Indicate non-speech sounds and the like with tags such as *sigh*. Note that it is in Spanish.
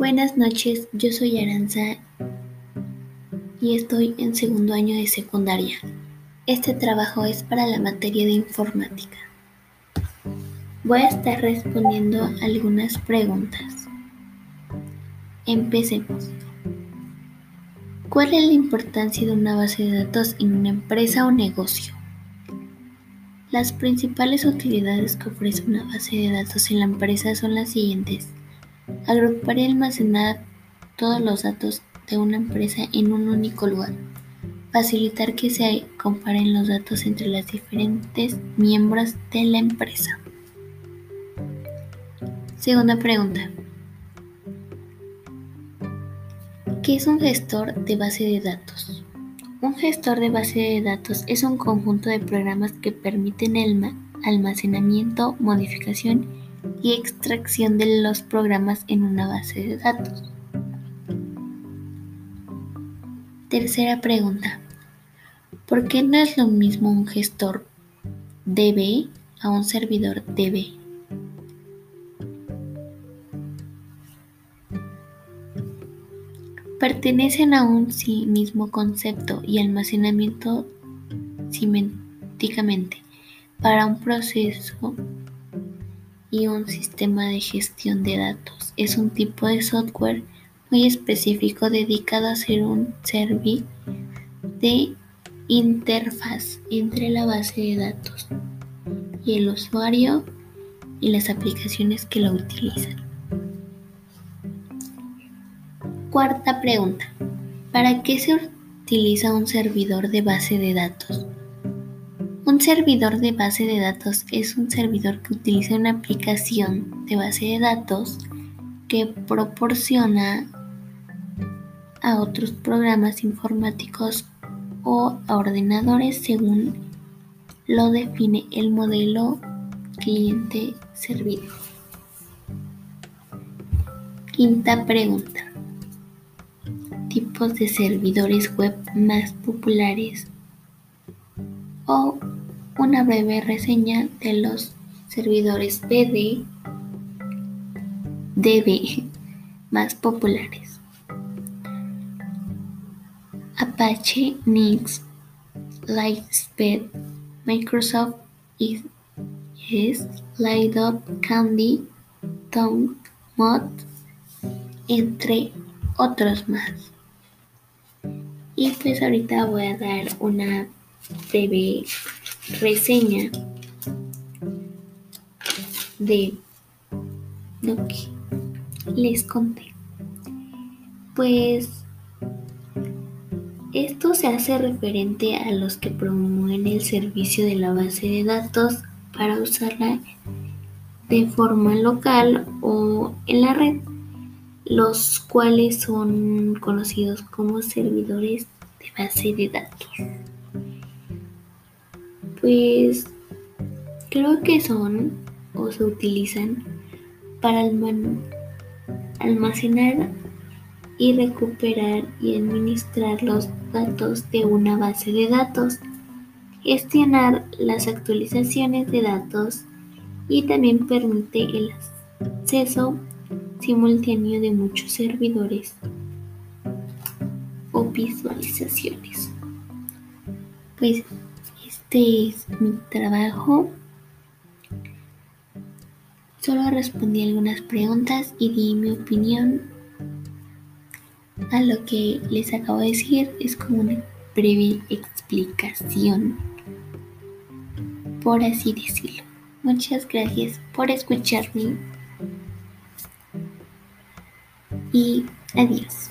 Buenas noches, yo soy Aranza y estoy en segundo año de secundaria. Este trabajo es para la materia de informática. Voy a estar respondiendo algunas preguntas. Empecemos. ¿Cuál es la importancia de una base de datos en una empresa o negocio? Las principales utilidades que ofrece una base de datos en la empresa son las siguientes. Agrupar y almacenar todos los datos de una empresa en un único lugar. Facilitar que se comparen los datos entre los diferentes miembros de la empresa. Segunda pregunta. ¿Qué es un gestor de base de datos? Un gestor de base de datos es un conjunto de programas que permiten el almacenamiento, modificación y extracción de los programas en una base de datos. Tercera pregunta. ¿Por qué no es lo mismo un gestor DB a un servidor DB? Pertenecen a un sí mismo concepto y almacenamiento simétricamente para un proceso y un sistema de gestión de datos. Es un tipo de software muy específico dedicado a ser un servicio de interfaz entre la base de datos y el usuario y las aplicaciones que lo utilizan. Cuarta pregunta. ¿Para qué se utiliza un servidor de base de datos? Un servidor de base de datos es un servidor que utiliza una aplicación de base de datos que proporciona a otros programas informáticos o a ordenadores según lo define el modelo cliente-servidor. Quinta pregunta. Tipos de servidores web más populares o una breve reseña de los servidores BD DB *laughs* más populares. Apache, Nix, Lightspeed, Microsoft is Lightup, Candy, Tom, Mod, entre otros más. Y pues ahorita voy a dar una breve reseña de lo que les conté. Pues esto se hace referente a los que promueven el servicio de la base de datos para usarla de forma local o en la red, los cuales son conocidos como servidores de base de datos. Pues creo que son o se utilizan para almacenar y recuperar y administrar los datos de una base de datos, gestionar las actualizaciones de datos y también permite el acceso simultáneo de muchos servidores o visualizaciones. Pues este es mi trabajo. Solo respondí algunas preguntas y di mi opinión a lo que les acabo de decir. Es como una breve explicación, por así decirlo. Muchas gracias por escucharme y adiós.